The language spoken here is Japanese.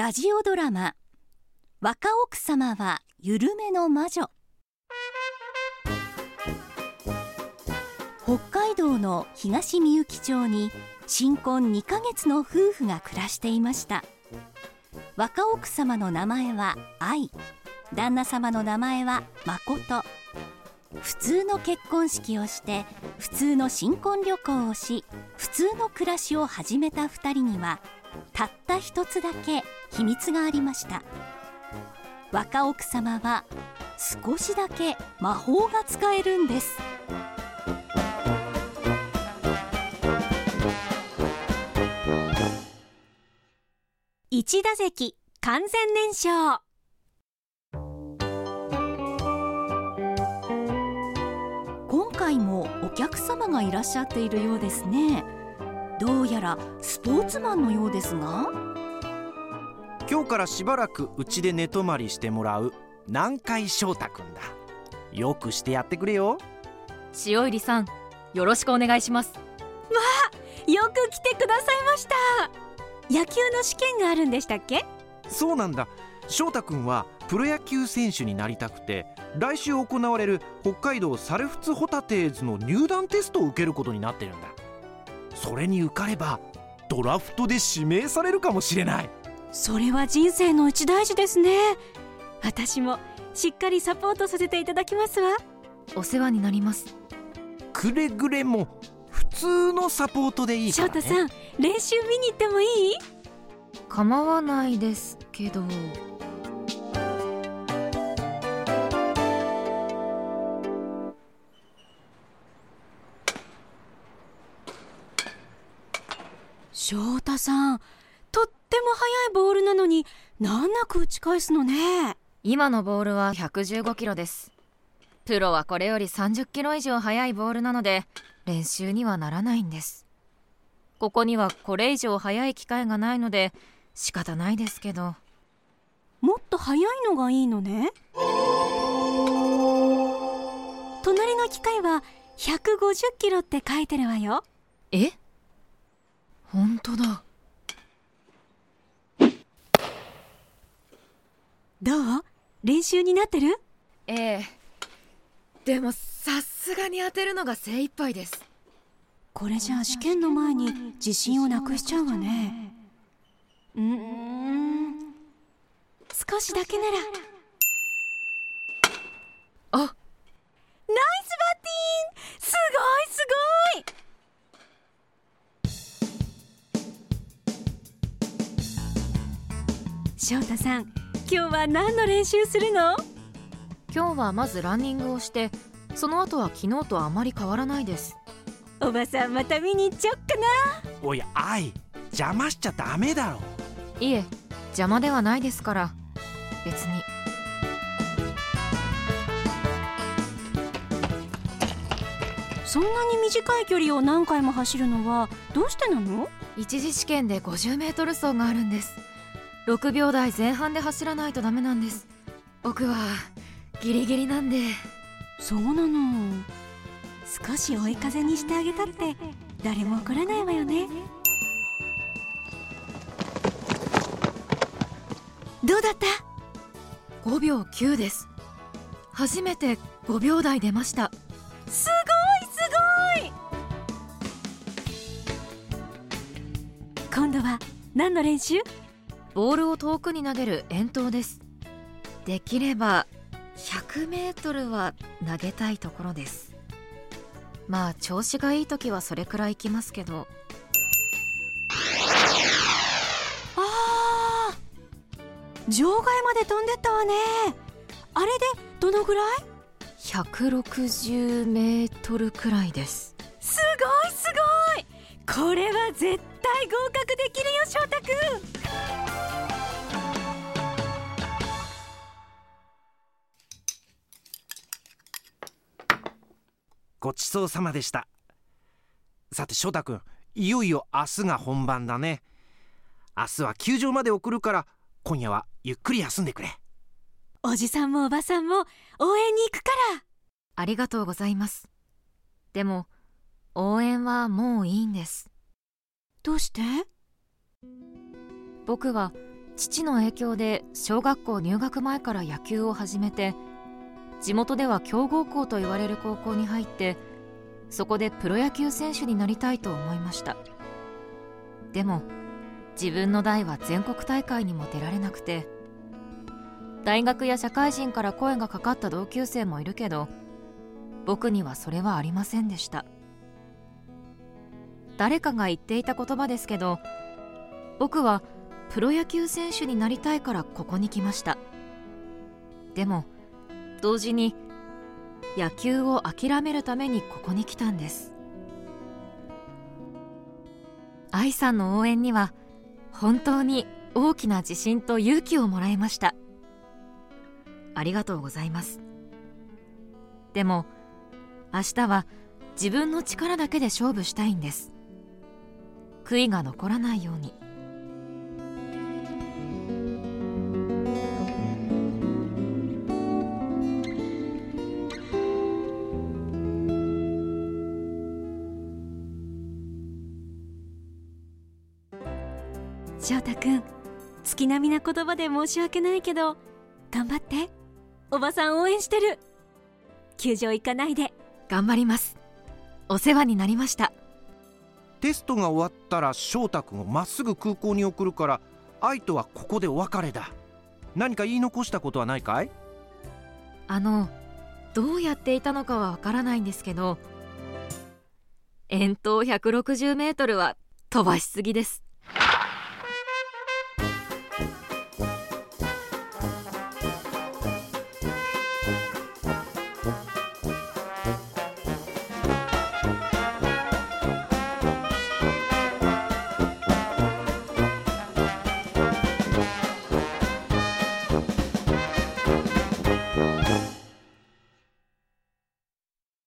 ラジオドラマ若奥様は緩めの魔女。北海道の東みゆき町に新婚2ヶ月の夫婦が暮らしていました。若奥様の名前は愛。旦那様の名前は誠。普通の結婚式をして普通の新婚旅行をし普通の暮らしを始めた2人にはたった一つだけ秘密がありました。若奥様は少しだけ魔法が使えるんです。一打席完全燃焼。今回もお客様がいらっしゃっているようですね。どうやらスポーツマンのようですが。今日からしばらくうちで寝泊まりしてもらう南海翔太くんだ。よくしてやってくれよ。塩入さんよろしくお願いします。よく来てくださいました。野球の試験があるんでしたっけ？そうなんだ。翔太くんはプロ野球選手になりたくて来週行われる北海道サルフツホタテーズの入団テストを受けることになってるんだそれに受かればドラフトで指名されるかもしれない。それは人生の一大事ですね。私もしっかりサポートさせていただきますわ。お世話になります。くれぐれも普通のサポートでいいから、ね、翔太さん練習見に行ってもいい？構わないですけど翔太さんとっても速いボールなのに難なく打ち返すのね。今のボールは115キロです。プロはこれより30キロ以上速いボールなので練習にはならないんです。ここにはこれ以上速い機会がないので仕方ないですけど。もっと速いのがいいのね。隣の機械は150キロって書いてるわよ。え？本当だ。どう？練習になってる？ええ。でもさすがに当てるのが精一杯です。これじゃあ試験の前に自信をなくしちゃうわね。うーん。少しだけなら翔太さん今日は何の練習するの？今日はまずランニングをしてその後は昨日とあまり変わらないです。おばさんまた見に行っちゃおっかな。おい愛邪魔しちゃダメだろ。いえ邪魔ではないですから。別に。そんなに短い距離を何回も走るのはどうしてなの？一次試験で 50m 走があるんです6秒台前半で走らないとダメなんです。僕はギリギリなんで。そうなの。少し追い風にしてあげたって誰も怒らないわよね。どうだった？5秒9です。初めて5秒台出ました。すごいすごい。今度は何の練習？ボールを遠くに投げる遠投です。できれば 100m は投げたいところです。まあ調子がいい時はそれくらいいきますけど。あー場外まで飛んでったわね。あれでどのぐらい？160メートルくらいです。すごいすごい。これは絶対合格できるよ翔太くんごちそうさまでした。さて翔太くんいよいよ明日が本番だね。明日は球場まで送るから今夜はゆっくり休んでくれ。おじさんもおばさんも応援に行くから。ありがとうございます。でも応援はもういいんです。どうして？僕は父の影響で小学校入学前から野球を始めて地元では強豪校と言われる高校に入ってそこでプロ野球選手になりたいと思いました。でも自分の代は全国大会にも出られなくて大学や社会人から声がかかった同級生もいるけど僕にはそれはありませんでした。誰かが言っていた言葉ですけど僕はプロ野球選手になりたいからここに来ました。でも同時に野球を諦めるためにここに来たんです。愛さんの応援には本当に大きな自信と勇気をもらいました。ありがとうございます。でも明日は自分の力だけで勝負したいんです。悔いが残らないように。翔太くん月並みな言葉で申し訳ないけど頑張って。おばさん応援してる。球場行かないで。頑張ります。お世話になりました。テストが終わったら翔太君をまっすぐ空港に送るから愛とはここでお別れだ。何か言い残したことはないかい？あのどうやっていたのかはわからないんですけど遠投160メートルは飛ばしすぎです